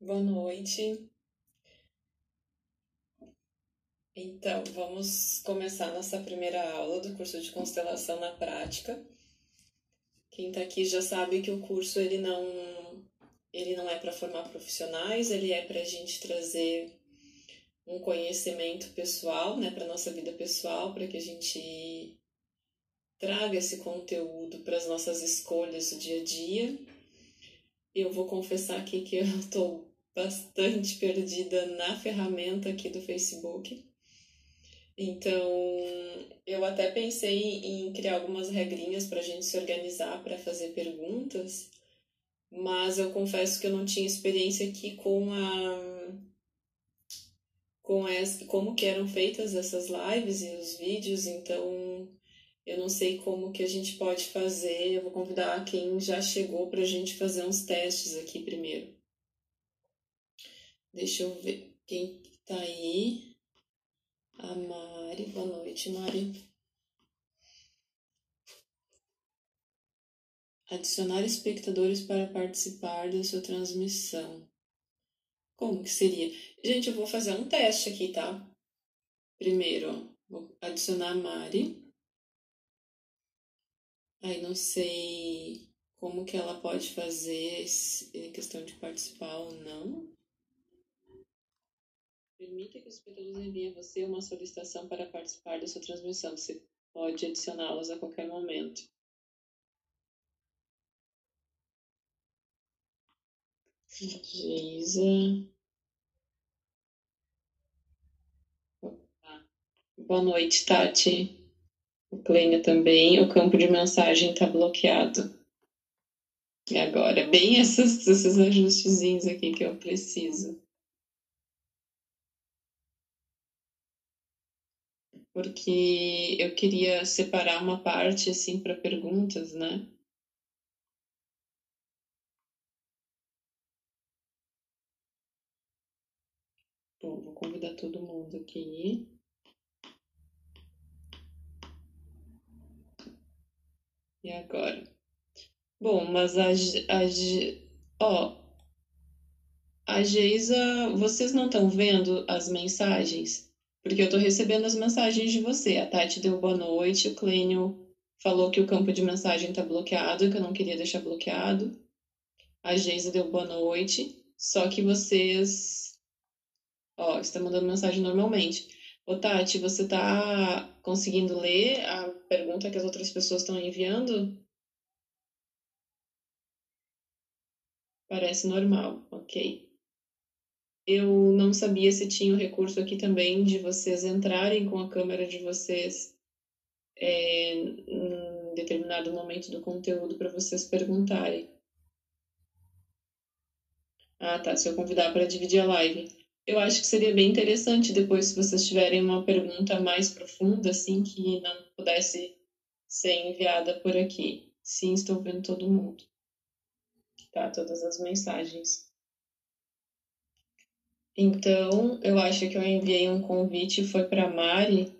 Boa noite. Então, vamos começar nossa primeira aula do curso de constelação na prática. Quem está aqui já sabe que o curso ele não ele não é para formar profissionais, ele é para a gente trazer um conhecimento pessoal, né, para nossa vida pessoal, para que a gente traga esse conteúdo para as nossas escolhas do dia a dia. Eu vou confessar aqui que eu estou bastante perdida na ferramenta aqui do Facebook. Então, eu até pensei em criar algumas regrinhas para a gente se organizar para fazer perguntas, mas eu confesso que eu não tinha experiência aqui com a com as, como que eram feitas essas lives e os vídeos, então eu não sei como que a gente pode fazer. Eu vou convidar quem já chegou para a gente fazer uns testes aqui primeiro. Deixa eu ver quem tá aí. A Mari. Boa noite, Mari. Adicionar espectadores para participar da sua transmissão. Como que seria? Gente, eu vou fazer um teste aqui, tá? Primeiro, vou adicionar a Mari. Aí não sei como que ela pode fazer esse, questão de participar ou não. Permita que os espectadores enviem a você uma solicitação para participar da sua transmissão. Você pode adicioná-los a qualquer momento. Geisa. Boa noite, Tati. O Clênia também. O campo de mensagem está bloqueado. E agora, bem esses, esses ajustezinhos aqui que eu preciso. Porque eu queria separar uma parte assim para perguntas, né? Bom, vou convidar todo mundo aqui. E agora? Bom, mas a, a, ó, a Geisa, vocês não estão vendo as mensagens? Porque eu estou recebendo as mensagens de você. A Tati deu boa noite, o Clênio falou que o campo de mensagem está bloqueado, que eu não queria deixar bloqueado. A Geisa deu boa noite, só que vocês, ó, estão mandando mensagem normalmente. Ô Tati, você está conseguindo ler a pergunta que as outras pessoas estão enviando? Parece normal, ok. Eu não sabia se tinha o recurso aqui também de vocês entrarem com a câmera de vocês é, em determinado momento do conteúdo para vocês perguntarem. Ah, tá. Se eu convidar para dividir a live. Eu acho que seria bem interessante depois, se vocês tiverem uma pergunta mais profunda, assim, que não pudesse ser enviada por aqui. Sim, estou vendo todo mundo. Tá, todas as mensagens. Então, eu acho que eu enviei um convite, foi para Mari.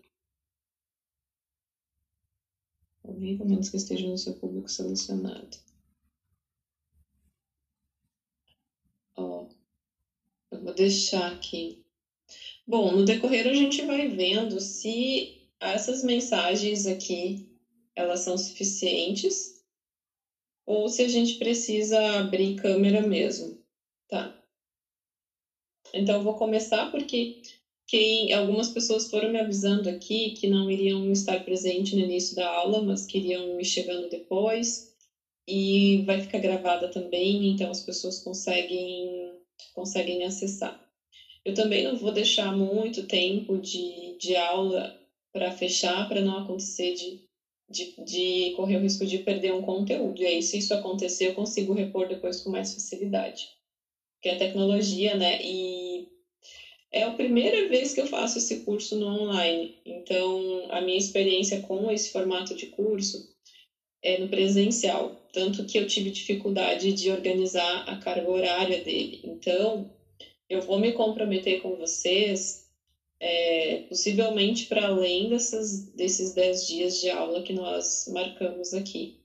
Ouvi, menos que esteja no seu público selecionado. Eu vou deixar aqui. Bom, no decorrer a gente vai vendo se essas mensagens aqui elas são suficientes ou se a gente precisa abrir câmera mesmo? Então eu vou começar porque quem algumas pessoas foram me avisando aqui que não iriam estar presente no início da aula, mas queriam me chegando depois e vai ficar gravada também, então as pessoas conseguem conseguem acessar. Eu também não vou deixar muito tempo de, de aula para fechar, para não acontecer de, de, de, correr o risco de perder um conteúdo. E aí, se isso acontecer, eu consigo repor depois com mais facilidade. Porque é tecnologia, né? E é a primeira vez que eu faço esse curso no online. Então, a minha experiência com esse formato de curso é no presencial, tanto que eu tive dificuldade de organizar a carga horária dele. Então, eu vou me comprometer com vocês, é, possivelmente para além dessas, desses 10 dias de aula que nós marcamos aqui.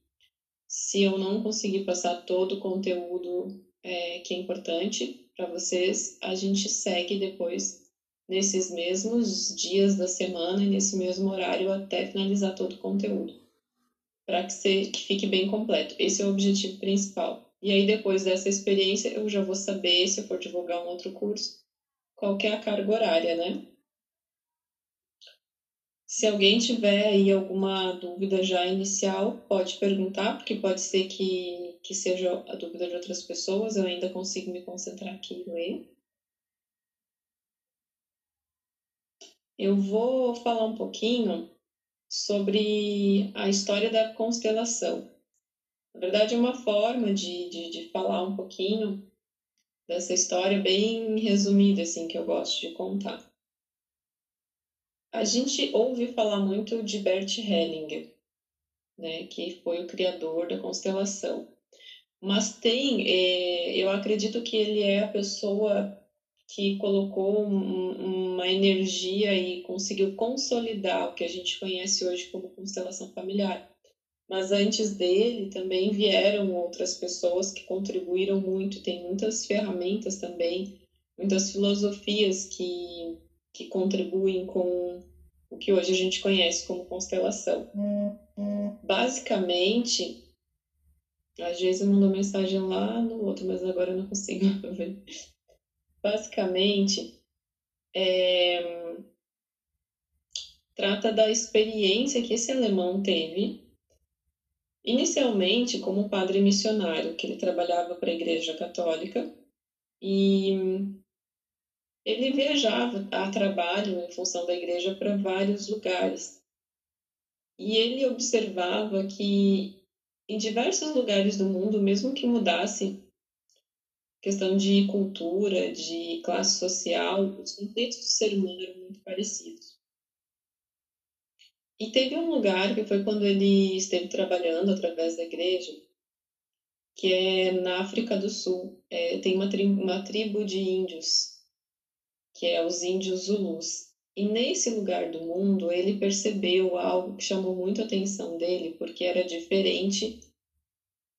Se eu não conseguir passar todo o conteúdo é, que é importante, para vocês, a gente segue depois nesses mesmos dias da semana e nesse mesmo horário até finalizar todo o conteúdo, para que, que fique bem completo. Esse é o objetivo principal. E aí, depois dessa experiência, eu já vou saber, se eu for divulgar um outro curso, qual que é a carga horária, né? Se alguém tiver aí alguma dúvida já inicial, pode perguntar, porque pode ser que, que seja a dúvida de outras pessoas, eu ainda consigo me concentrar aqui e ler. Eu vou falar um pouquinho sobre a história da constelação. Na verdade, é uma forma de, de, de falar um pouquinho dessa história bem resumida, assim, que eu gosto de contar. A gente ouve falar muito de Bert Hellinger, né, que foi o criador da constelação. Mas tem, é, eu acredito que ele é a pessoa que colocou um, uma energia e conseguiu consolidar o que a gente conhece hoje como constelação familiar. Mas antes dele também vieram outras pessoas que contribuíram muito, tem muitas ferramentas também, muitas filosofias que que contribuem com o que hoje a gente conhece como constelação. Basicamente, a Geisa mandou mensagem lá no outro, mas agora eu não consigo ver. Basicamente, é, trata da experiência que esse alemão teve, inicialmente como padre missionário, que ele trabalhava para a Igreja Católica, e ele viajava a trabalho em função da igreja para vários lugares. E ele observava que em diversos lugares do mundo, mesmo que mudasse questão de cultura, de classe social, os conflitos do ser humano eram muito parecidos. E teve um lugar que foi quando ele esteve trabalhando através da igreja, que é na África do Sul. É, tem uma tribo, uma tribo de índios que é os índios Zulus. E nesse lugar do mundo, ele percebeu algo que chamou muito a atenção dele, porque era diferente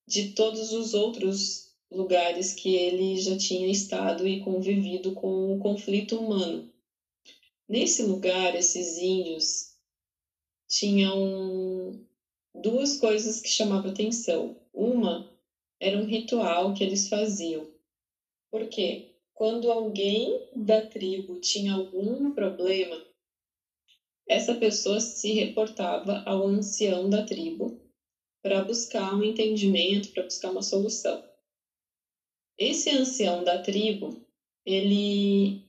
de todos os outros lugares que ele já tinha estado e convivido com o conflito humano. Nesse lugar, esses índios tinham duas coisas que chamavam atenção. Uma era um ritual que eles faziam. Por quê? Quando alguém da tribo tinha algum problema, essa pessoa se reportava ao ancião da tribo para buscar um entendimento, para buscar uma solução. Esse ancião da tribo, ele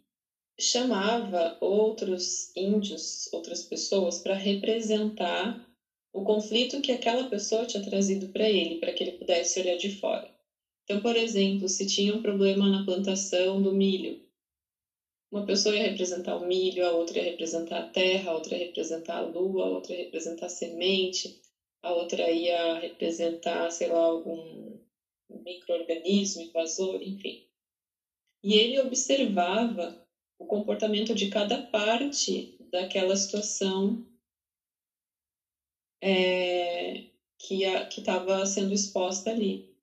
chamava outros índios, outras pessoas, para representar o conflito que aquela pessoa tinha trazido para ele, para que ele pudesse olhar de fora. Então, por exemplo, se tinha um problema na plantação do milho, uma pessoa ia representar o milho, a outra ia representar a terra, a outra ia representar a lua, a outra ia representar a semente, a outra ia representar, sei lá, algum microorganismo, invasor, enfim. E ele observava o comportamento de cada parte daquela situação é, que estava sendo exposta ali.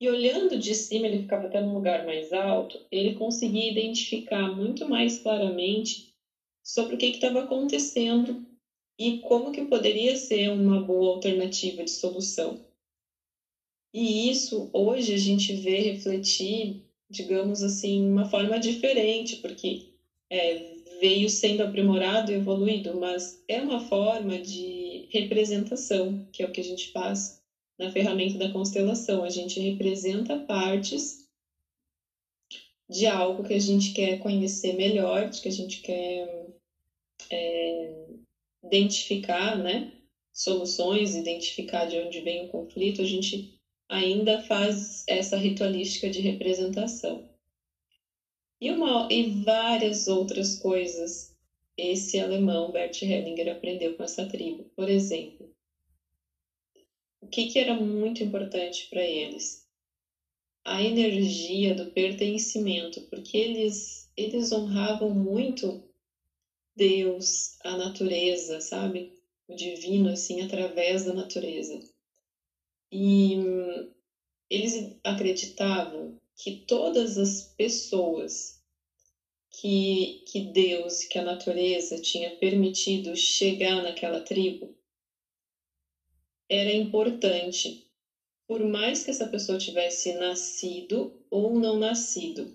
E olhando de cima, ele ficava até num lugar mais alto, ele conseguia identificar muito mais claramente sobre o que estava acontecendo e como que poderia ser uma boa alternativa de solução. E isso hoje a gente vê refletir, digamos assim, uma forma diferente, porque é, veio sendo aprimorado e evoluído, mas é uma forma de representação, que é o que a gente faz na ferramenta da constelação. A gente representa partes de algo que a gente quer conhecer melhor, de que a gente quer é, identificar, né? Soluções, identificar de onde vem o conflito. A gente ainda faz essa ritualística de representação. E, uma, e várias outras coisas esse alemão, Bert Hellinger, aprendeu com essa tribo. Por exemplo, o que, que era muito importante para eles? A energia do pertencimento, porque eles, eles honravam muito Deus, a natureza, sabe? O divino, assim, através da natureza. E eles acreditavam que todas as pessoas que, que Deus, que a natureza tinha permitido chegar naquela tribo, era importante, por mais que essa pessoa tivesse nascido ou não nascido,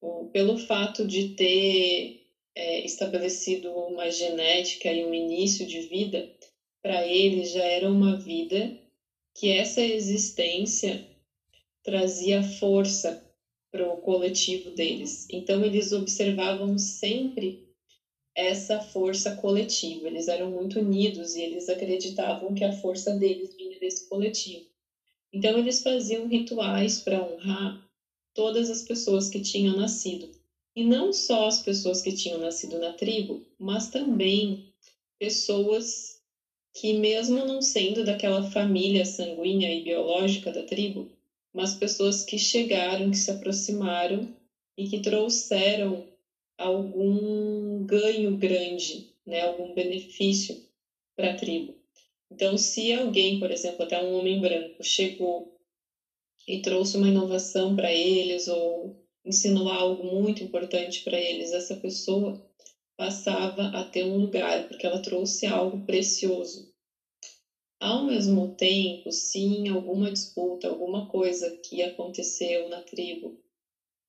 ou pelo fato de ter é, estabelecido uma genética e um início de vida, para ele já era uma vida que essa existência trazia força para o coletivo deles. Então eles observavam sempre essa força coletiva. Eles eram muito unidos e eles acreditavam que a força deles vinha desse coletivo. Então eles faziam rituais para honrar todas as pessoas que tinham nascido. E não só as pessoas que tinham nascido na tribo, mas também pessoas que, mesmo não sendo daquela família sanguínea e biológica da tribo, mas pessoas que chegaram, que se aproximaram e que trouxeram algum ganho grande, né, algum benefício para a tribo. Então, se alguém, por exemplo, até um homem branco, chegou e trouxe uma inovação para eles ou ensinou algo muito importante para eles, essa pessoa passava a ter um lugar, porque ela trouxe algo precioso. Ao mesmo tempo, se em alguma disputa, alguma coisa que aconteceu na tribo,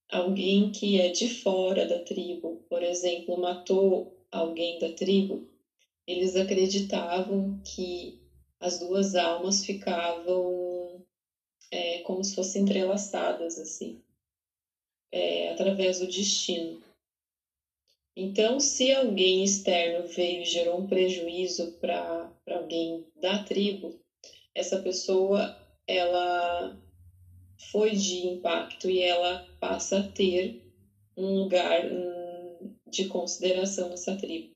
alguém que é de fora da tribo, por exemplo, matou alguém da tribo, eles acreditavam que as duas almas ficavam é, como se fossem entrelaçadas, assim, é, através do destino. Então, se alguém externo veio e gerou um prejuízo para alguém da tribo, essa pessoa ela foi de impacto e ela passa a ter um lugar hum, de consideração nessa tribo.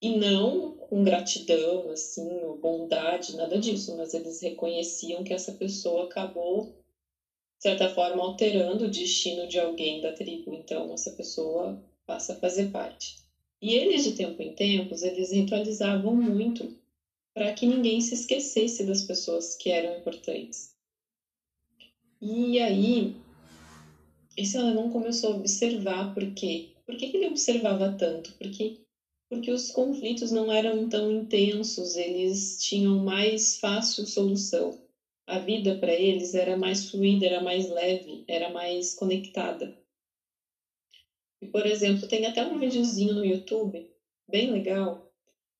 E não com gratidão, assim, ou bondade, nada disso, mas eles reconheciam que essa pessoa acabou, de certa forma, alterando o destino de alguém da tribo. Então, essa pessoa passa a fazer parte. E eles, de tempo em tempos, eles ritualizavam muito para que ninguém se esquecesse das pessoas que eram importantes. E aí, esse alemão começou a observar por quê. Por que, ele observava tanto? Porque, porque os conflitos não eram tão intensos, eles tinham mais fácil solução. A vida para eles era mais fluida, era mais leve, era mais conectada. E, por exemplo, tem até um videozinho no YouTube, bem legal,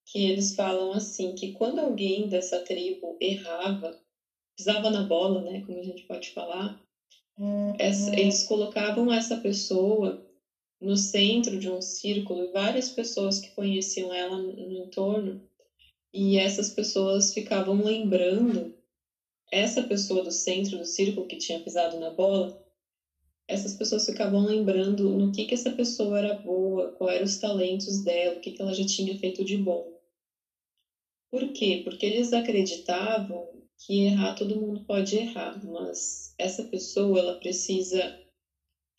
que eles falam assim, que quando alguém dessa tribo errava, pisava na bola, né, como a gente pode falar, uhum. essa, eles colocavam essa pessoa no centro de um círculo e várias pessoas que conheciam ela no entorno, e essas pessoas ficavam lembrando essa pessoa do centro do círculo que tinha pisado na bola essas pessoas ficavam lembrando no que que essa pessoa era boa, quais eram os talentos dela, o que que ela já tinha feito de bom. Por quê? Porque eles acreditavam que errar todo mundo pode errar, mas essa pessoa ela precisa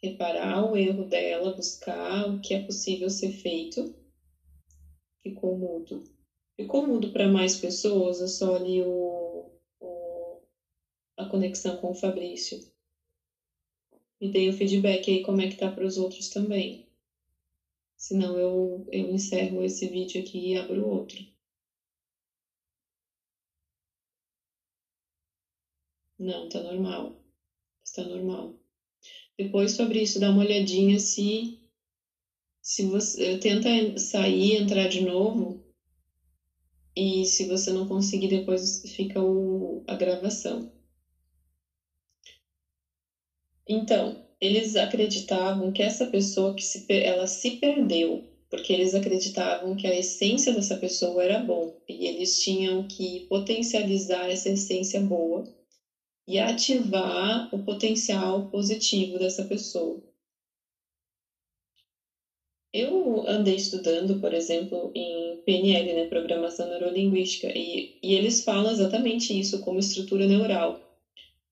reparar o erro dela, buscar o que é possível ser feito. Ficou mudo. Ficou mudo para mais pessoas, eu só li o, o, a conexão com o Fabrício. Me dei o feedback aí como é que tá para os outros também. Senão eu, eu encerro esse vídeo aqui e abro outro. Não, tá normal. Está normal. Depois sobre isso, dá uma olhadinha se se você tenta sair, entrar de novo e se você não conseguir depois fica o, a gravação. Então, eles acreditavam que essa pessoa que se, ela se perdeu, porque eles acreditavam que a essência dessa pessoa era bom e eles tinham que potencializar essa essência boa e ativar o potencial positivo dessa pessoa. Eu andei estudando, por exemplo, em PNL, né, Programação Neurolinguística, e, e eles falam exatamente isso como estrutura neural,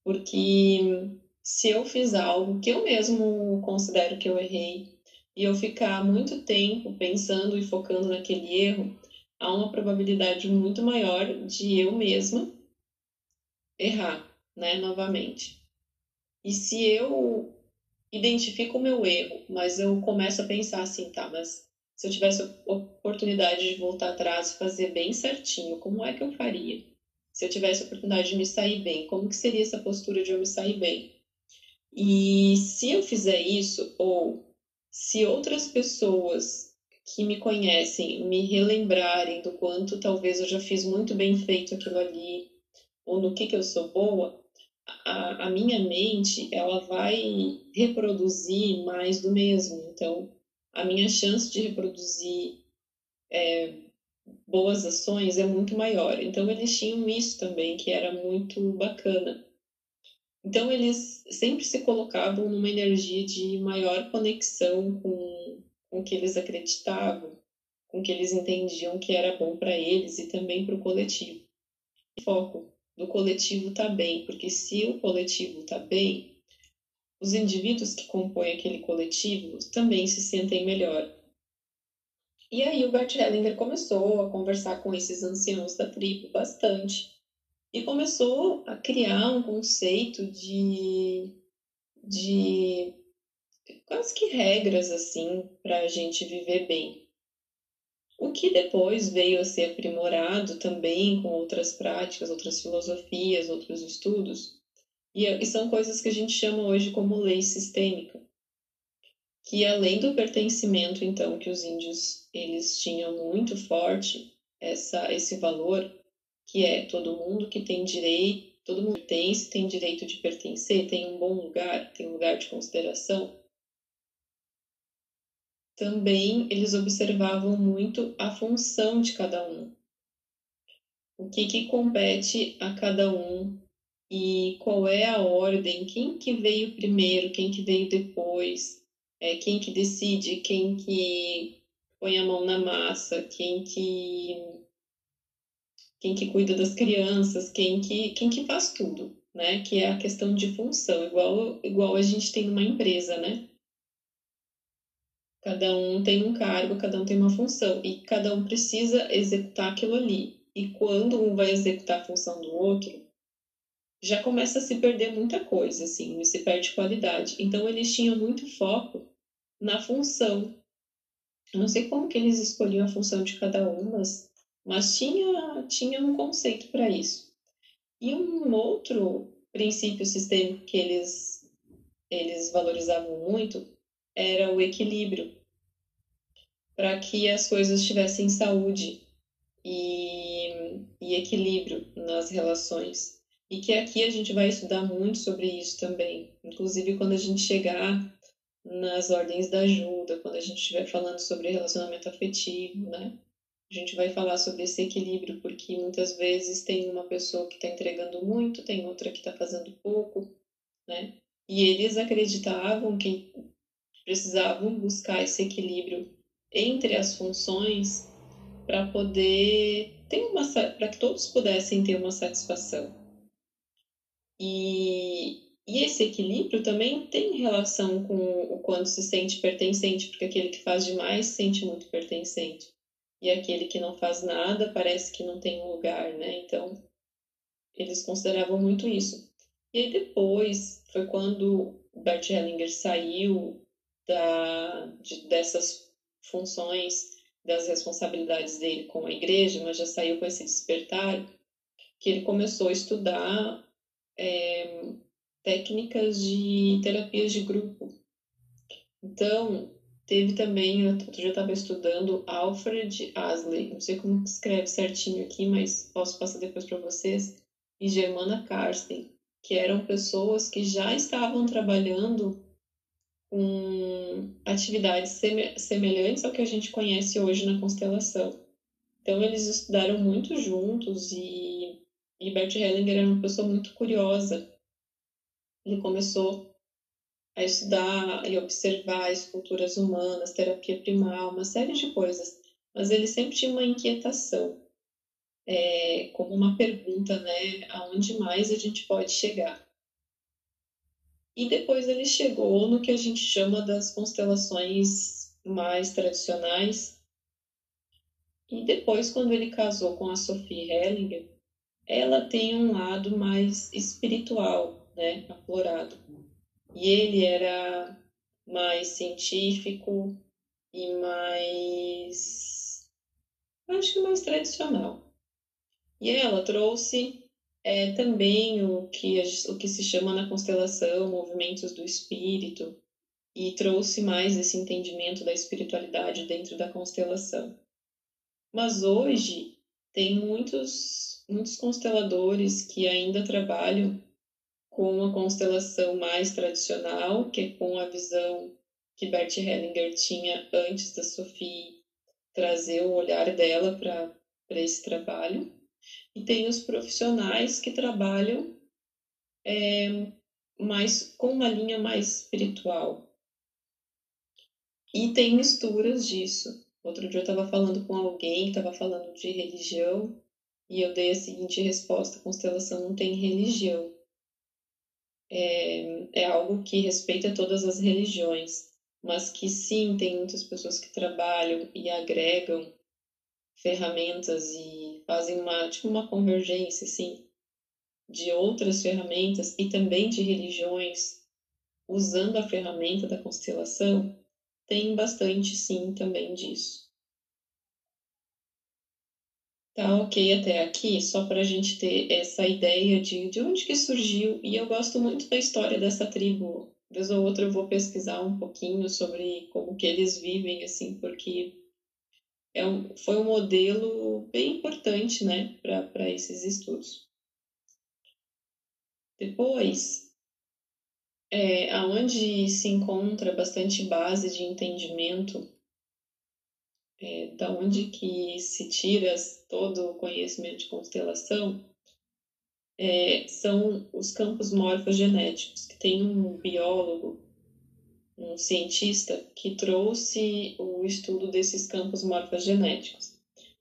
porque se eu fiz algo que eu mesmo considero que eu errei e eu ficar muito tempo pensando e focando naquele erro, há uma probabilidade muito maior de eu mesma errar, né, novamente. E se eu identifico o meu erro, mas eu começo a pensar assim, tá, mas se eu tivesse oportunidade de voltar atrás e fazer bem certinho, como é que eu faria? Se eu tivesse a oportunidade de me sair bem, como que seria essa postura de eu me sair bem? E se eu fizer isso, ou se outras pessoas que me conhecem me relembrarem do quanto talvez eu já fiz muito bem feito aquilo ali, ou no que, que eu sou boa, a, a minha mente ela vai reproduzir mais do mesmo. Então, a minha chance de reproduzir é, boas ações é muito maior. Então, eles tinham isso também, que era muito bacana. Então, eles sempre se colocavam numa energia de maior conexão com, com o que eles acreditavam, com o que eles entendiam que era bom para eles e também para o coletivo. Foco do coletivo está bem, porque se o coletivo está bem, os indivíduos que compõem aquele coletivo também se sentem melhor. E aí o Bert Hellinger começou a conversar com esses anciãos da tribo bastante e começou a criar um conceito de, de quase que regras assim para a gente viver bem o que depois veio a ser aprimorado também com outras práticas, outras filosofias, outros estudos, e, são coisas que a gente chama hoje como lei sistêmica, que além do pertencimento, então, que os índios eles tinham muito forte, essa, esse valor, que é todo mundo que tem direito, todo mundo pertence, tem direito de pertencer, tem um bom lugar, tem um lugar de consideração, também eles observavam muito a função de cada um. O que, que compete a cada um e qual é a ordem, quem que veio primeiro, quem que veio depois, é, quem que decide, quem que põe a mão na massa, quem que quem que cuida das crianças, quem que quem que faz tudo, né? Que é a questão de função, igual igual a gente tem numa empresa, né? Cada um tem um cargo, cada um tem uma função e cada um precisa executar aquilo ali. E quando um vai executar a função do outro, já começa a se perder muita coisa, assim, se perde qualidade. Então eles tinham muito foco na função. Eu não sei como que eles escolhiam a função de cada um, mas, mas tinha, tinha um conceito para isso. E um outro princípio sistêmico que eles, eles valorizavam muito era o equilíbrio para que as coisas tivessem saúde e, e equilíbrio nas relações. E que aqui a gente vai estudar muito sobre isso também, inclusive quando a gente chegar nas ordens da ajuda, quando a gente estiver falando sobre relacionamento afetivo, né? A gente vai falar sobre esse equilíbrio, porque muitas vezes tem uma pessoa que está entregando muito, tem outra que está fazendo pouco, né? E eles acreditavam que precisavam buscar esse equilíbrio entre as funções para poder ter uma para que todos pudessem ter uma satisfação. E, e esse equilíbrio também tem relação com o quando se sente pertencente, porque aquele que faz demais se sente muito pertencente. E aquele que não faz nada parece que não tem um lugar, né? Então, eles consideravam muito isso. E aí depois foi quando Bert Hellinger saiu da, de, dessas funções das responsabilidades dele com a igreja, mas já saiu com esse despertar, que ele começou a estudar é, técnicas de terapias de grupo. Então, teve também, eu já estava estudando Alfred Asley, não sei como escreve certinho aqui, mas posso passar depois para vocês, e Germana Karsten, que eram pessoas que já estavam trabalhando com atividades semelhantes ao que a gente conhece hoje na constelação. Então, eles estudaram muito juntos e, e Bert Hellinger era uma pessoa muito curiosa. Ele começou a estudar e observar esculturas humanas, terapia primal, uma série de coisas. Mas ele sempre tinha uma inquietação, é, como uma pergunta, né? Aonde mais a gente pode chegar? E depois ele chegou no que a gente chama das constelações mais tradicionais. E depois, quando ele casou com a Sophie Hellinger, ela tem um lado mais espiritual, né, aflorado. E ele era mais científico e mais. acho que mais tradicional. E ela trouxe é, também o que, o que se chama na constelação movimentos do espírito e trouxe mais esse entendimento da espiritualidade dentro da constelação. Mas hoje tem muitos, muitos consteladores que ainda trabalham com a constelação mais tradicional, que é com a visão que Bert Hellinger tinha antes da Sophie trazer o olhar dela para esse trabalho. E tem os profissionais que trabalham é, mais com uma linha mais espiritual. E tem misturas disso. Outro dia eu estava falando com alguém estava falando de religião e eu dei a seguinte resposta: constelação não tem religião. É, é algo que respeita todas as religiões, mas que sim, tem muitas pessoas que trabalham e agregam ferramentas e fazem uma, tipo uma convergência, assim, de outras ferramentas e também de religiões usando a ferramenta da constelação, tem bastante sim também disso. Tá ok até aqui, só para a gente ter essa ideia de, de onde que surgiu. E eu gosto muito da história dessa tribo. Vez ou outra eu vou pesquisar um pouquinho sobre como que eles vivem, assim, porque é um, foi um modelo bem importante né, para esses estudos. Depois, é, aonde se encontra bastante base de entendimento é, da onde que se tira todo o conhecimento de constelação é, são os campos morfogenéticos, que tem um biólogo um cientista que trouxe o estudo desses campos morfogenéticos.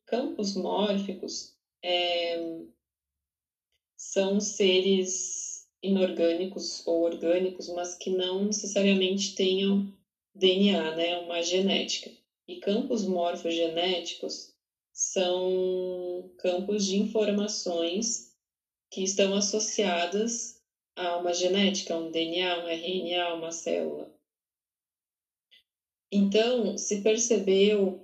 Campos mórficos é, são seres inorgânicos ou orgânicos, mas que não necessariamente tenham DNA, né, uma genética. E campos morfogenéticos são campos de informações que estão associadas a uma genética, um DNA, um RNA, uma célula. Então, se percebeu,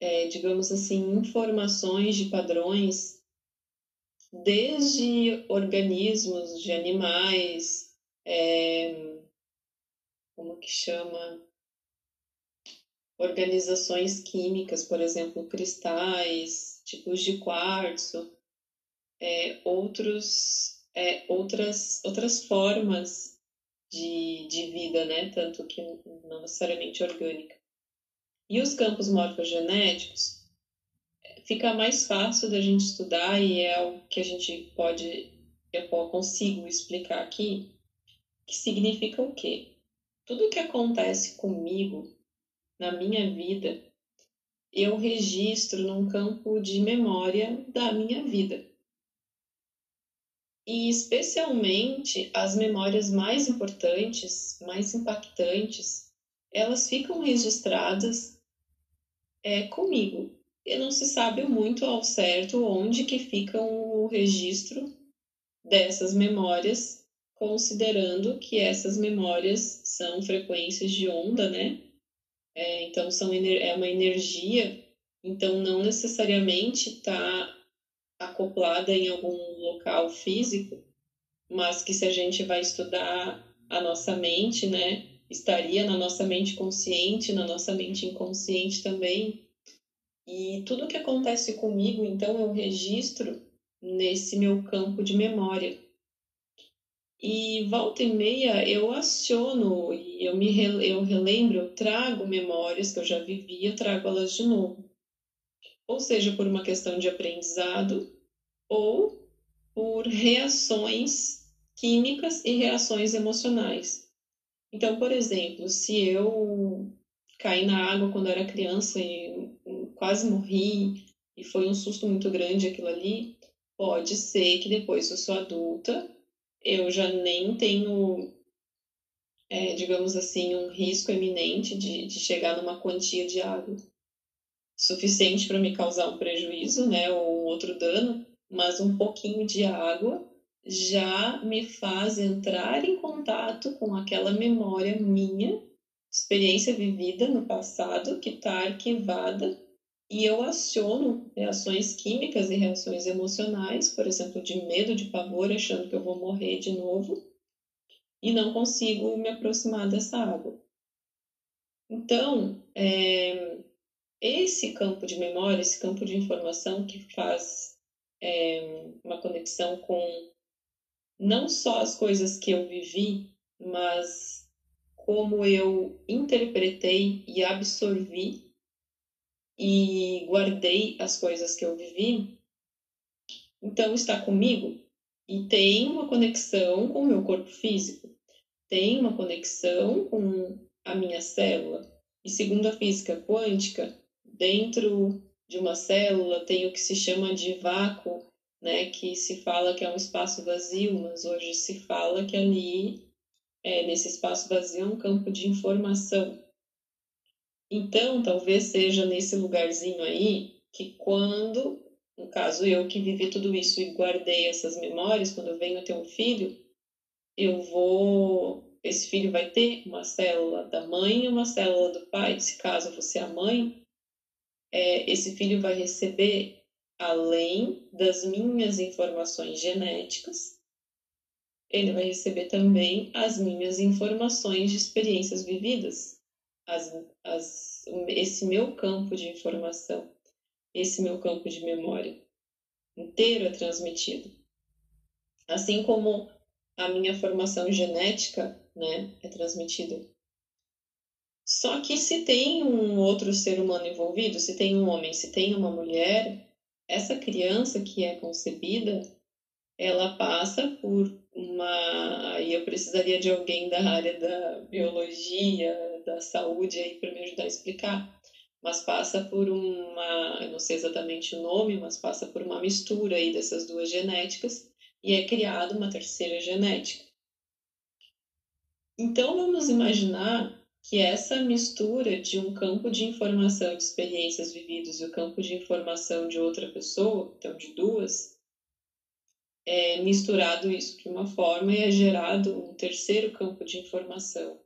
é, digamos assim, informações de padrões desde organismos de animais, é, como que chama? Organizações químicas, por exemplo, cristais, tipos de quartzo, é, outros, é, outras, outras formas de, de vida, né? Tanto que não necessariamente orgânica. E os campos morfogenéticos fica mais fácil da gente estudar e é o que a gente pode, eu consigo explicar aqui, que significa o quê? Tudo que acontece comigo na minha vida, eu registro num campo de memória da minha vida e especialmente as memórias mais importantes, mais impactantes, elas ficam registradas é, comigo. E não se sabe muito ao certo onde que fica o registro dessas memórias, considerando que essas memórias são frequências de onda, né? É, então são é uma energia, então não necessariamente está acoplada em algum local físico, mas que se a gente vai estudar a nossa mente, né, estaria na nossa mente consciente, na nossa mente inconsciente também. E tudo que acontece comigo, então, eu registro nesse meu campo de memória. E volta e meia eu aciono e eu me eu relembro, eu trago memórias que eu já vivi, eu trago elas de novo. Ou seja, por uma questão de aprendizado, ou por reações químicas e reações emocionais. Então, por exemplo, se eu caí na água quando era criança e quase morri e foi um susto muito grande aquilo ali, pode ser que depois eu sou adulta, eu já nem tenho, é, digamos assim, um risco eminente de, de chegar numa quantia de água suficiente para me causar um prejuízo, né, ou outro dano, mas um pouquinho de água já me faz entrar em contato com aquela memória minha, experiência vivida no passado, que está arquivada, e eu aciono reações químicas e reações emocionais, por exemplo, de medo, de pavor, achando que eu vou morrer de novo, e não consigo me aproximar dessa água. Então, é, esse campo de memória, esse campo de informação que faz é, uma conexão com não só as coisas que eu vivi, mas como eu interpretei e absorvi e guardei as coisas que eu vivi, então está comigo e tem uma conexão com o meu corpo físico, tem uma conexão com a minha célula. E segundo a física quântica, dentro de uma célula tem o que se chama de vácuo, né, que se fala que é um espaço vazio, mas hoje se fala que ali, é, nesse espaço vazio, é um campo de informação. Então, talvez seja nesse lugarzinho aí que quando, no caso eu que vivi tudo isso e guardei essas memórias, quando eu venho ter um filho, eu vou esse filho vai ter uma célula da mãe e uma célula do pai, se caso você é a mãe, é, esse filho vai receber, além das minhas informações genéticas, ele vai receber também as minhas informações de experiências vividas, as, as, esse meu campo de informação, esse meu campo de memória inteiro é transmitido. Assim como a minha formação genética né, é transmitido só que se tem um outro ser humano envolvido, se tem um homem, se tem uma mulher, essa criança que é concebida, ela passa por uma. Aí eu precisaria de alguém da área da biologia, da saúde aí para me ajudar a explicar. Mas passa por uma, eu não sei exatamente o nome, mas passa por uma mistura aí dessas duas genéticas e é criada uma terceira genética. Então vamos imaginar que essa mistura de um campo de informação de experiências vividas e o campo de informação de outra pessoa, então de duas, é misturado isso de uma forma e é gerado um terceiro campo de informação.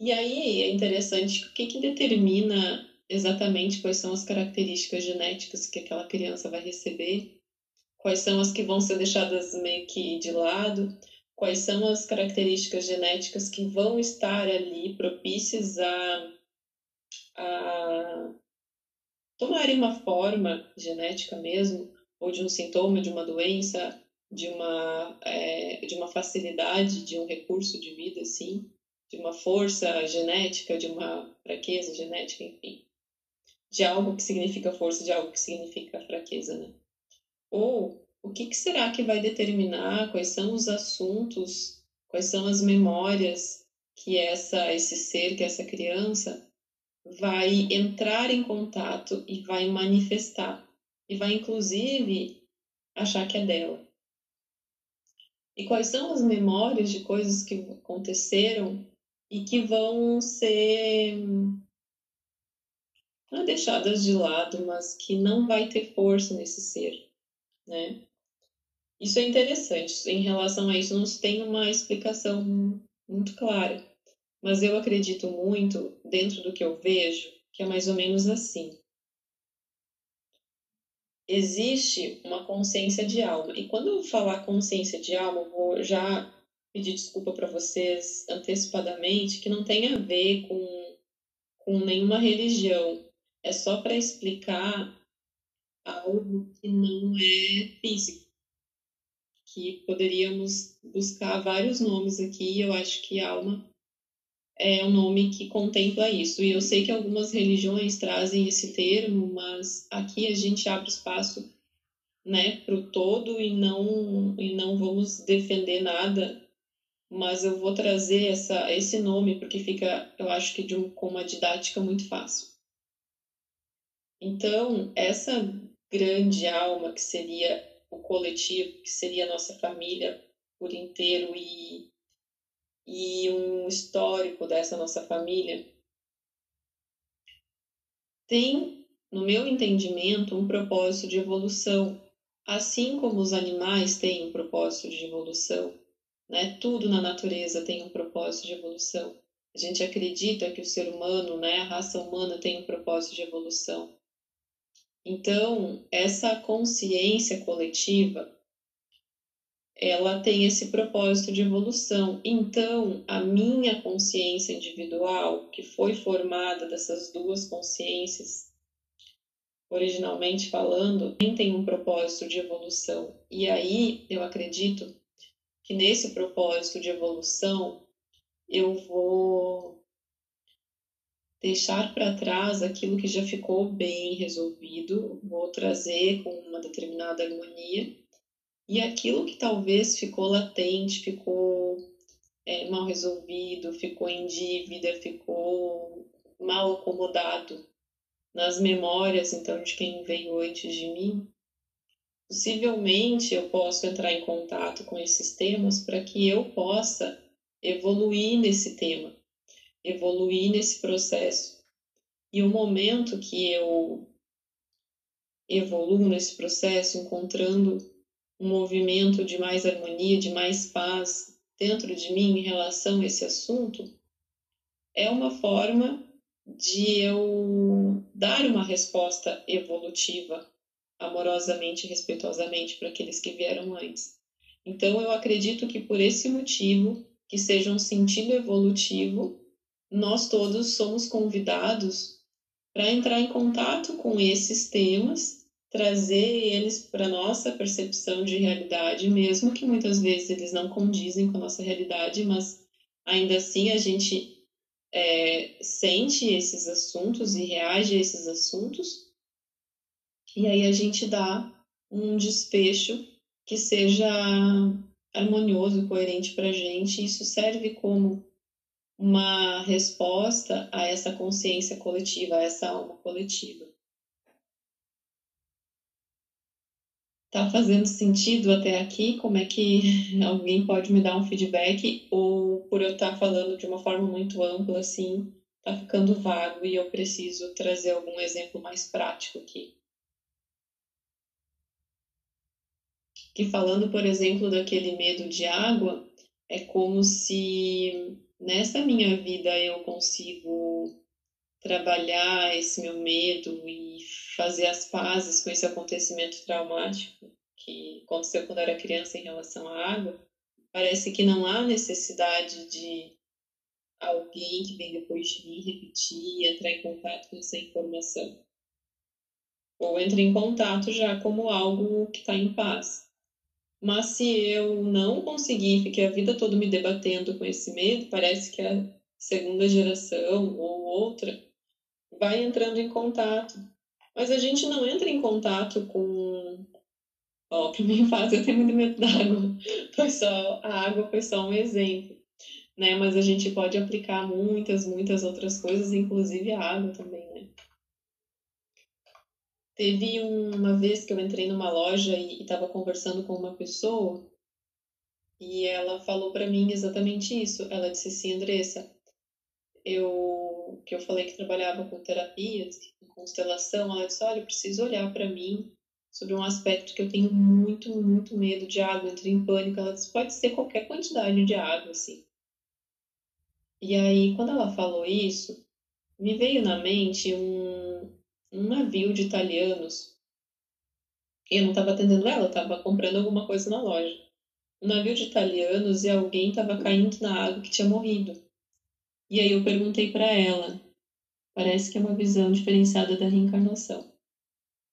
E aí é interessante o que, que determina exatamente quais são as características genéticas que aquela criança vai receber, quais são as que vão ser deixadas meio que de lado, quais são as características genéticas que vão estar ali propícias a, a tomarem uma forma genética mesmo, ou de um sintoma de uma doença, de uma, é, de uma facilidade, de um recurso de vida, assim, de uma força genética, de uma fraqueza genética, enfim. De algo que significa força, de algo que significa fraqueza, né? Ou o que, que será que vai determinar quais são os assuntos, quais são as memórias que essa esse ser, que essa criança vai entrar em contato e vai manifestar e vai inclusive achar que é dela. E quais são as memórias de coisas que aconteceram e que vão ser não deixadas de lado, mas que não vai ter força nesse ser, né? Isso é interessante. Em relação a isso, não se tem uma explicação muito clara. Mas eu acredito muito, dentro do que eu vejo, que é mais ou menos assim. Existe uma consciência de alma. E quando eu falar consciência de alma, eu vou já pedir desculpa para vocês antecipadamente, que não tem a ver com, com nenhuma religião. É só para explicar algo que não é físico que poderíamos buscar vários nomes aqui, eu acho que alma é um nome que contempla isso. E eu sei que algumas religiões trazem esse termo, mas aqui a gente abre espaço né, para o todo e não, e não vamos defender nada, mas eu vou trazer essa, esse nome porque fica, eu acho que de um, com uma didática muito fácil. Então, essa grande alma que seria o coletivo, que seria a nossa família por inteiro e, e um histórico dessa nossa família, tem, no meu entendimento, um propósito de evolução assim como os animais têm um propósito de evolução, né? Tudo na natureza tem um propósito de evolução. A gente acredita que o ser humano, né, a raça humana tem um propósito de evolução. Então, essa consciência coletiva, ela tem esse propósito de evolução. Então, a minha consciência individual, que foi formada dessas duas consciências, originalmente falando, também tem um propósito de evolução. E aí, eu acredito que nesse propósito de evolução, eu vou deixar para trás aquilo que já ficou bem resolvido, vou trazer com uma determinada harmonia, e aquilo que talvez ficou latente, ficou é, mal resolvido, ficou em dívida, ficou mal acomodado nas memórias, então, de quem veio antes de mim, possivelmente eu posso entrar em contato com esses temas para que eu possa evoluir nesse tema, evoluir nesse processo. E o momento que eu evoluo nesse processo, encontrando um movimento de mais harmonia, de mais paz dentro de mim em relação a esse assunto, é uma forma de eu dar uma resposta evolutiva, amorosamente respeitosamente para aqueles que vieram antes. Então, eu acredito que por esse motivo, que seja um sentido evolutivo, nós todos somos convidados para entrar em contato com esses temas, trazer eles para nossa percepção de realidade, mesmo que muitas vezes eles não condizem com a nossa realidade, mas ainda assim a gente é, sente esses assuntos e reage a esses assuntos, e aí a gente dá um desfecho que seja harmonioso, coerente para a gente. Isso serve como uma resposta a essa consciência coletiva, a essa alma coletiva. Tá fazendo sentido até aqui? Como é que alguém pode me dar um feedback? Ou por eu estar tá falando de uma forma muito ampla, assim, tá ficando vago e eu preciso trazer algum exemplo mais prático aqui? Que falando, por exemplo, daquele medo de água, é como se nessa minha vida eu consigo trabalhar esse meu medo e fazer as pazes com esse acontecimento traumático que aconteceu quando era criança em relação à água, parece que não há necessidade de alguém que vem depois de mim repetir, entrar em contato com essa informação. Ou entre em contato já como algo que está em paz. Mas se eu não conseguir, fiquei a vida toda me debatendo com esse medo, parece que a segunda geração ou outra vai entrando em contato mas a gente não entra em contato com. Ó, para mim faz, eu tenho muito medo d'água. Foi só, a água foi só um exemplo. Né? Mas a gente pode aplicar muitas, muitas outras coisas, inclusive a água também? Teve uma vez que eu entrei numa loja e estava conversando com uma pessoa e ela falou para mim exatamente isso. Ela disse assim, Andressa, eu que eu falei que trabalhava com terapias, com constelação, ela disse, olha, eu preciso olhar para mim sobre um aspecto que eu tenho muito, muito medo de água, entrei em pânico. Ela disse, pode ser qualquer quantidade de água, assim. E aí, quando ela falou isso, me veio na mente um, um navio de italianos. Eu não estava atendendo ela, estava comprando alguma coisa na loja. Um navio de italianos e alguém estava caindo na água que tinha morrido. E aí eu perguntei para ela, parece que é uma visão diferenciada da reencarnação.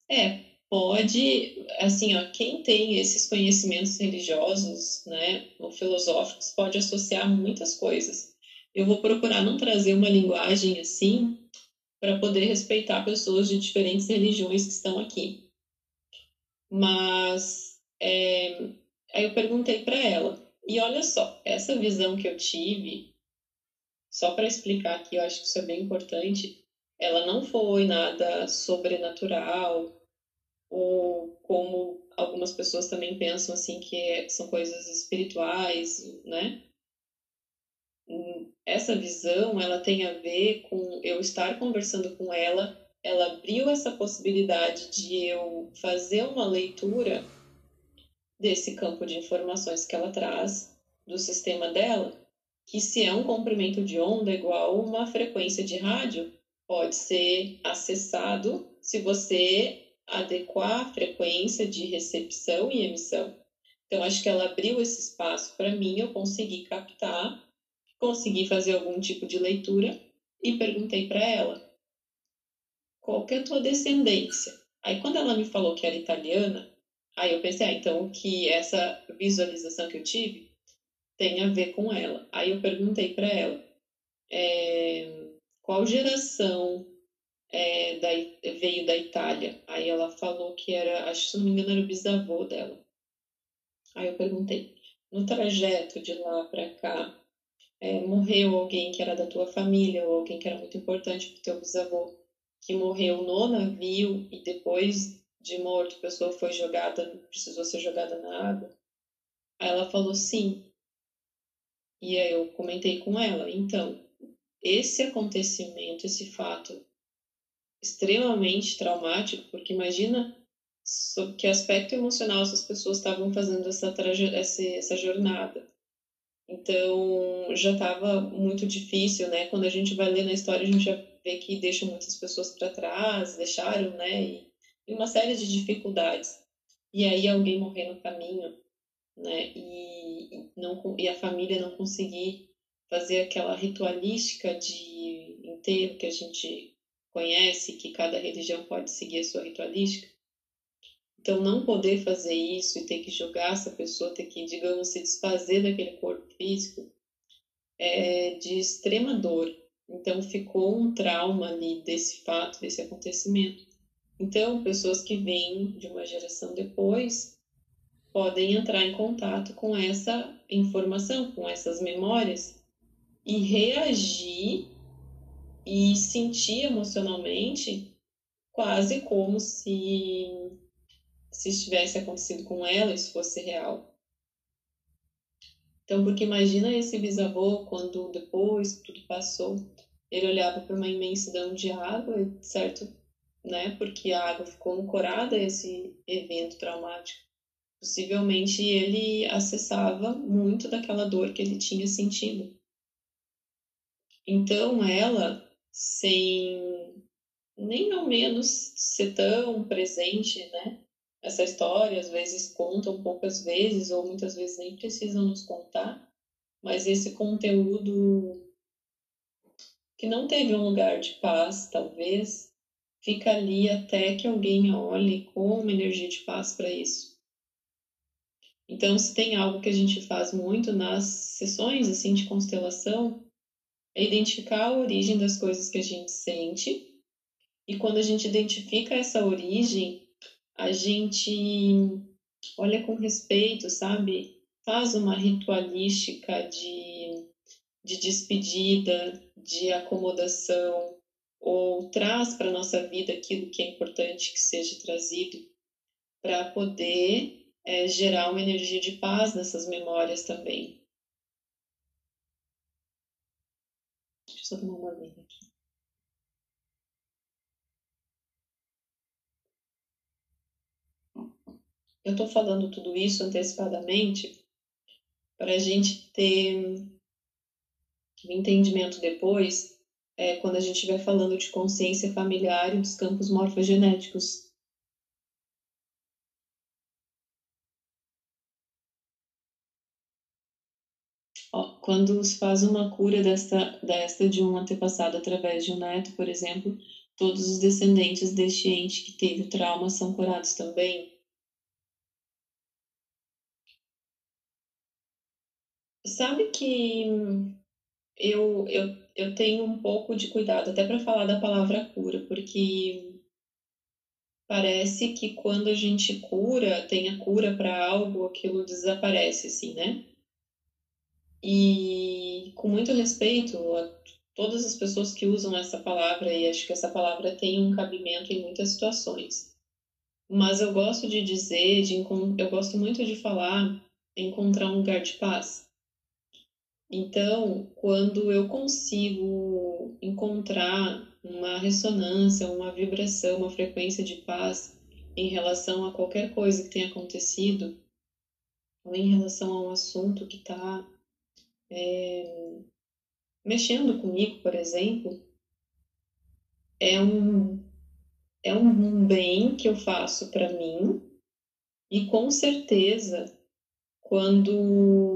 É, pode, assim, ó, quem tem esses conhecimentos religiosos, né, ou filosóficos, pode associar muitas coisas. Eu vou procurar não trazer uma linguagem assim para poder respeitar pessoas de diferentes religiões que estão aqui. Mas é, aí eu perguntei para ela, e olha só, essa visão que eu tive só para explicar aqui, eu acho que isso é bem importante, ela não foi nada sobrenatural ou como algumas pessoas também pensam assim que é, são coisas espirituais, né? Essa visão, ela tem a ver com eu estar conversando com ela, ela abriu essa possibilidade de eu fazer uma leitura desse campo de informações que ela traz do sistema dela, que se é um comprimento de onda igual uma frequência de rádio, pode ser acessado se você adequar a frequência de recepção e emissão. Então, acho que ela abriu esse espaço para mim, eu consegui captar, consegui fazer algum tipo de leitura e perguntei para ela: qual que é a tua descendência? Aí, quando ela me falou que era italiana, aí eu pensei: ah, então que essa visualização que eu tive tem a ver com ela. Aí eu perguntei para ela: é, qual geração é, da, veio da Itália? Aí ela falou que era, acho que se não me engano, era o bisavô dela. Aí eu perguntei: no trajeto de lá para cá, é, morreu alguém que era da tua família ou alguém que era muito importante para o teu bisavô, que morreu no navio e depois de morto a pessoa foi jogada, precisou ser jogada na água? Aí ela falou sim. E aí eu comentei com ela, então, esse acontecimento, esse fato extremamente traumático, porque imagina sob que aspecto emocional essas pessoas estavam fazendo essa, essa, essa jornada. Então, já estava muito difícil, né? Quando a gente vai ler na história, a gente já vê que deixam muitas pessoas para trás, deixaram, né? E, uma série de dificuldades. E aí alguém morrer no caminho, né? E, não, e a família não conseguir fazer aquela ritualística de inteiro que a gente conhece, que cada religião pode seguir a sua ritualística. Então, não poder fazer isso e ter que jogar essa pessoa, ter que, digamos, se desfazer daquele corpo físico, é de extrema dor. Então, ficou um trauma ali desse fato, desse acontecimento. Então, pessoas que vêm de uma geração depois podem entrar em contato com essa informação, com essas memórias e reagir e sentir emocionalmente quase como se se tivesse acontecido com ela, isso fosse real. Então, porque imagina esse bisavô quando depois tudo passou, ele olhava para uma imensidão de água, certo? Né? Porque a água ficou ancorada a esse evento traumático. Possivelmente ele acessava muito daquela dor que ele tinha sentido. Então, ela, sem nem ao menos ser tão presente, né? Essa história, às vezes contam poucas vezes, ou muitas vezes nem precisam nos contar, mas esse conteúdo que não teve um lugar de paz, talvez, fica ali até que alguém olhe com uma energia de paz para isso. Então, se tem algo que a gente faz muito nas sessões assim de constelação, é identificar a origem das coisas que a gente sente. E quando a gente identifica essa origem, a gente olha com respeito, sabe? Faz uma ritualística de, de despedida, de acomodação, ou traz para a nossa vida aquilo que é importante que seja trazido, para poder é, gerar uma energia de paz nessas memórias também. Deixa eu tomar uma linha aqui. Eu estou falando tudo isso antecipadamente para a gente ter um entendimento depois, é, quando a gente estiver falando de consciência familiar e dos campos morfogenéticos. Quando se faz uma cura desta, desta de um antepassado através de um neto, por exemplo, todos os descendentes deste ente que teve trauma são curados também. Sabe que eu, eu, eu tenho um pouco de cuidado até para falar da palavra cura, porque parece que quando a gente cura, tem a cura para algo, aquilo desaparece, assim, né? E com muito respeito a todas as pessoas que usam essa palavra, e acho que essa palavra tem um cabimento em muitas situações. Mas eu gosto de dizer, de, eu gosto muito de falar encontrar um lugar de paz então, quando eu consigo encontrar uma ressonância, uma vibração, uma frequência de paz em relação a qualquer coisa que tenha acontecido, ou em relação a um assunto que está é, mexendo comigo, por exemplo, é um, é um bem que eu faço para mim e com certeza quando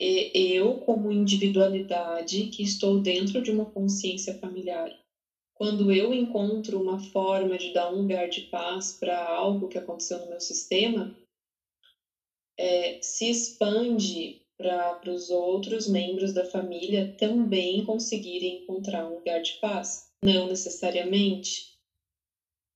eu, como individualidade, que estou dentro de uma consciência familiar, quando eu encontro uma forma de dar um lugar de paz para algo que aconteceu no meu sistema, é, se expande para os outros membros da família também conseguirem encontrar um lugar de paz. Não necessariamente,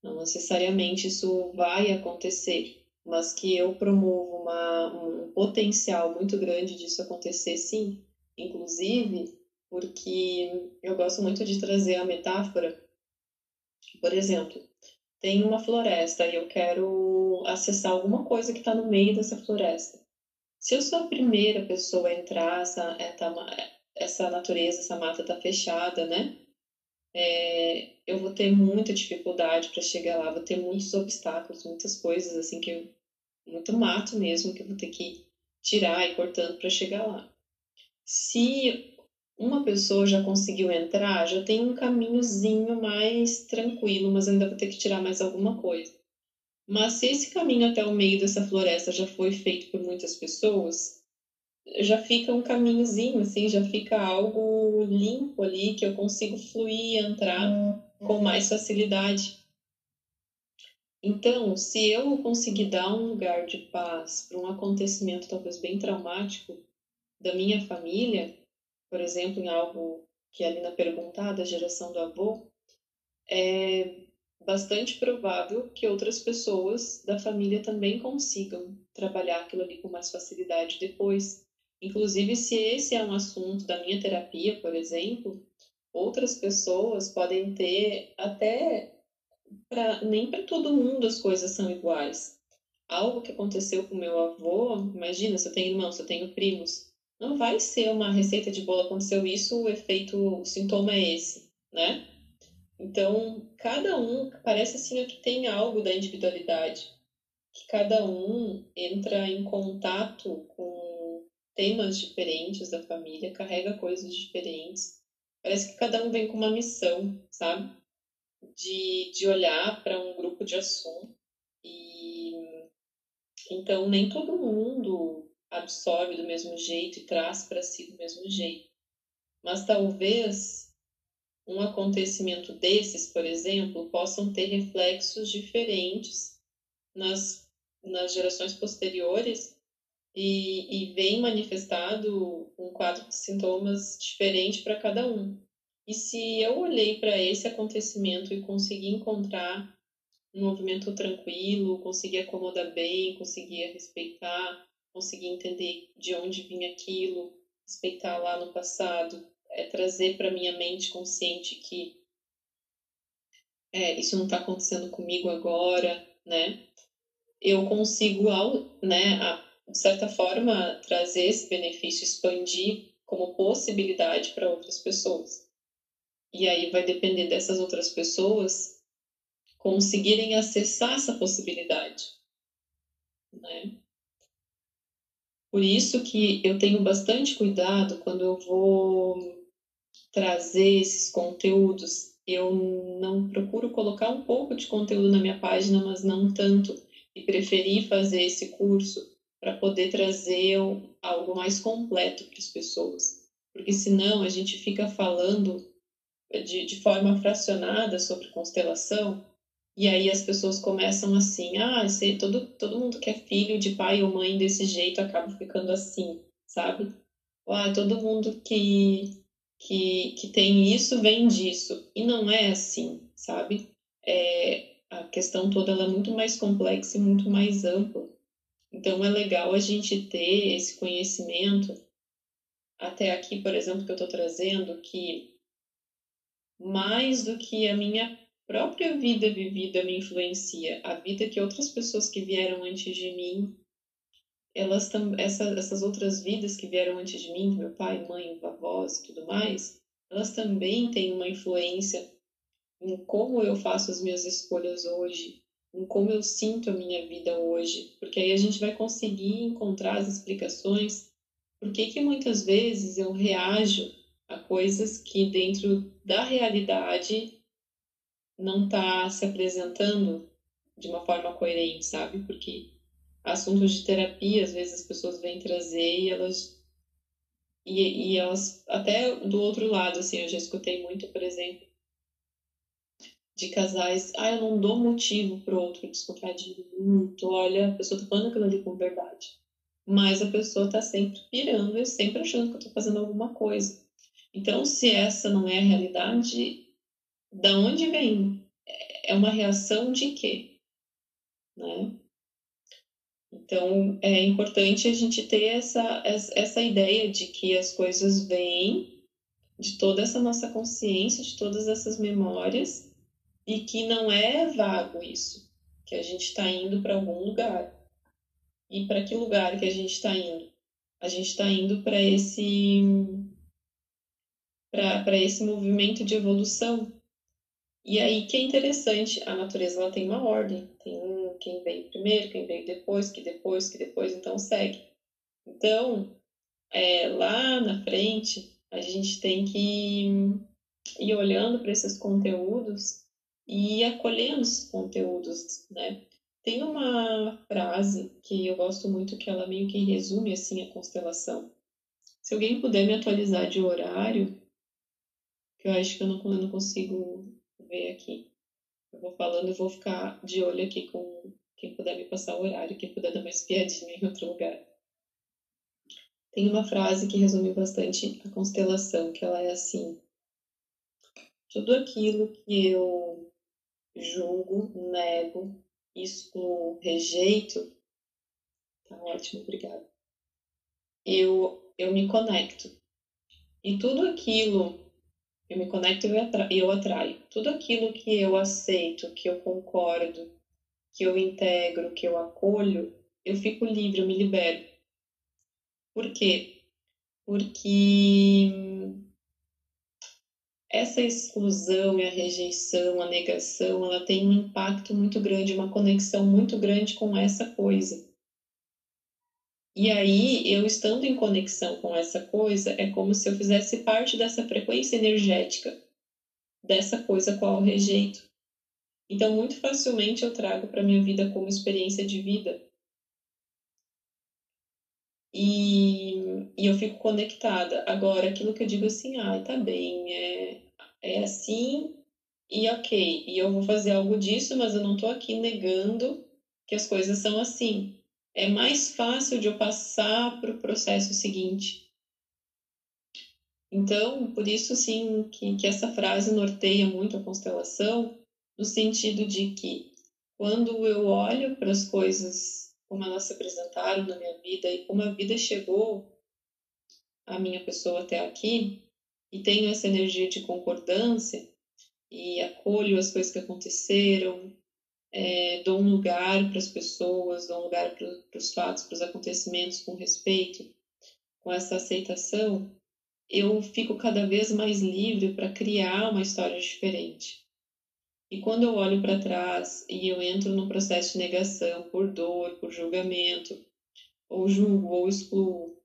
não necessariamente isso vai acontecer, mas que eu promovo uma, um potencial muito grande disso acontecer, sim. Inclusive, porque eu gosto muito de trazer a metáfora. Por exemplo, tem uma floresta e eu quero acessar alguma coisa que está no meio dessa floresta. Se eu sou a primeira pessoa a entrar, essa, essa natureza, essa mata está fechada, né? É, eu vou ter muita dificuldade para chegar lá, vou ter muitos obstáculos, muitas coisas assim que eu, muito mato mesmo que eu vou ter que tirar e cortando para chegar lá. Se uma pessoa já conseguiu entrar, já tem um caminhozinho mais tranquilo, mas ainda vou ter que tirar mais alguma coisa. Mas se esse caminho até o meio dessa floresta já foi feito por muitas pessoas, já fica um caminhozinho, assim, já fica algo limpo ali que eu consigo fluir e entrar uhum. com mais facilidade. Então, se eu conseguir dar um lugar de paz para um acontecimento talvez bem traumático da minha família, por exemplo, em algo que ali na perguntada, a geração do avô, é bastante provável que outras pessoas da família também consigam trabalhar aquilo ali com mais facilidade depois. Inclusive, se esse é um assunto da minha terapia, por exemplo, outras pessoas podem ter até pra, nem para todo mundo as coisas são iguais. Algo que aconteceu com meu avô, imagina, se eu tenho irmãos, se eu tenho primos, não vai ser uma receita de bolo aconteceu isso, o efeito, o sintoma é esse, né? Então, cada um parece assim que tem algo da individualidade, que cada um entra em contato com temas diferentes da família, carrega coisas diferentes. Parece que cada um vem com uma missão, sabe? De, de olhar para um grupo de assunto. E então nem todo mundo absorve do mesmo jeito e traz para si do mesmo jeito. Mas talvez um acontecimento desses, por exemplo, possam ter reflexos diferentes nas, nas gerações posteriores e, e vem manifestado um quadro de sintomas diferente para cada um. E se eu olhei para esse acontecimento e consegui encontrar um movimento tranquilo, consegui acomodar bem, consegui respeitar, consegui entender de onde vinha aquilo, respeitar lá no passado, é trazer para minha mente consciente que é, isso não está acontecendo comigo agora, né? Eu consigo, né, a, de certa forma, trazer esse benefício, expandir como possibilidade para outras pessoas. E aí vai depender dessas outras pessoas conseguirem acessar essa possibilidade. Né? Por isso que eu tenho bastante cuidado quando eu vou trazer esses conteúdos. Eu não procuro colocar um pouco de conteúdo na minha página, mas não tanto. E preferi fazer esse curso para poder trazer algo mais completo para as pessoas. Porque senão a gente fica falando de, de forma fracionada sobre constelação e aí as pessoas começam assim, ah, sei, todo, todo mundo que é filho de pai ou mãe desse jeito acaba ficando assim, sabe? Ah, todo mundo que, que, que tem isso vem disso. E não é assim, sabe? É, a questão toda é muito mais complexa e muito mais ampla. Então é legal a gente ter esse conhecimento. Até aqui, por exemplo, que eu estou trazendo, que mais do que a minha própria vida vivida me influencia, a vida que outras pessoas que vieram antes de mim, elas essa, essas outras vidas que vieram antes de mim, meu pai, mãe, avós e tudo mais, elas também têm uma influência em como eu faço as minhas escolhas hoje, em como eu sinto a minha vida hoje, porque aí a gente vai conseguir encontrar as explicações por que que muitas vezes eu reajo a coisas que dentro da realidade não está se apresentando de uma forma coerente, sabe? Porque assuntos de terapia, às vezes as pessoas vêm trazer e elas e, e elas até do outro lado, assim, eu já escutei muito, por exemplo, de casais, ah, eu não dou motivo pro outro desconfiar de mim, olha, a pessoa tá falando aquilo ali com verdade. Mas a pessoa tá sempre pirando e sempre achando que eu tô fazendo alguma coisa. Então, se essa não é a realidade, da onde vem? É uma reação de quê? Né? Então, é importante a gente ter essa, essa ideia de que as coisas vêm de toda essa nossa consciência, de todas essas memórias, e que não é vago isso, que a gente está indo para algum lugar. E para que lugar que a gente está indo? A gente está indo para esse para esse movimento de evolução. E aí que é interessante, a natureza ela tem uma ordem, tem quem veio primeiro, quem veio depois, que depois, que depois, então segue. Então, é, lá na frente, a gente tem que ir olhando para esses conteúdos e esses conteúdos, né? Tem uma frase que eu gosto muito que ela meio que resume assim a constelação. Se alguém puder me atualizar de horário, que eu acho que eu não, eu não consigo ver aqui. Eu vou falando e vou ficar de olho aqui com quem puder me passar o horário, quem puder dar uma espiadinha em outro lugar. Tem uma frase que resume bastante a constelação, que ela é assim: tudo aquilo que eu julgo, nego, excluo, rejeito, tá ótimo, obrigada. Eu eu me conecto. E tudo aquilo eu me conecto e eu atraio. Tudo aquilo que eu aceito, que eu concordo, que eu integro, que eu acolho, eu fico livre, eu me libero. Por quê? Porque essa exclusão e a rejeição, a negação, ela tem um impacto muito grande, uma conexão muito grande com essa coisa. E aí, eu estando em conexão com essa coisa, é como se eu fizesse parte dessa frequência energética, dessa coisa qual eu rejeito. Então, muito facilmente eu trago para minha vida como experiência de vida. E, e eu fico conectada. Agora, aquilo que eu digo assim, ah, tá bem, é, é assim e ok. E eu vou fazer algo disso, mas eu não estou aqui negando que as coisas são assim é mais fácil de eu passar para o processo seguinte. Então, por isso, sim, que, que essa frase norteia muito a constelação, no sentido de que quando eu olho para as coisas como elas se apresentaram na minha vida e como a vida chegou a minha pessoa até aqui, e tenho essa energia de concordância, e acolho as coisas que aconteceram, é, dou um lugar para as pessoas, dou um lugar para os fatos, para os acontecimentos com respeito, com essa aceitação, eu fico cada vez mais livre para criar uma história diferente. E quando eu olho para trás e eu entro no processo de negação por dor, por julgamento, ou julgo ou excluo,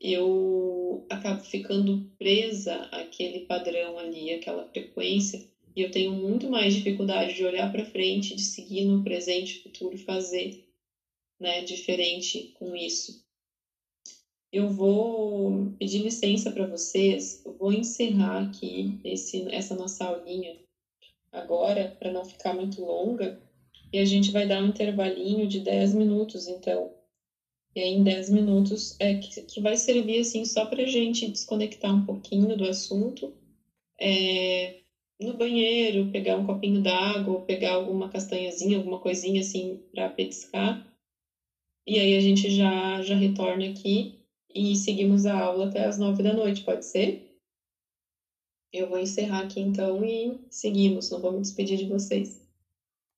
eu acabo ficando presa àquele padrão ali, àquela frequência e eu tenho muito mais dificuldade de olhar para frente, de seguir no presente, futuro, fazer, né, diferente com isso. Eu vou pedir licença para vocês, eu vou encerrar aqui esse, essa nossa aulinha agora, para não ficar muito longa, e a gente vai dar um intervalinho de 10 minutos, então. Em 10 minutos, é que, que vai servir, assim, só para a gente desconectar um pouquinho do assunto, é, no banheiro, pegar um copinho d'água, pegar alguma castanhazinha, alguma coisinha assim para petiscar. E aí a gente já, já retorna aqui e seguimos a aula até as nove da noite, pode ser? Eu vou encerrar aqui então e seguimos, não vou me despedir de vocês.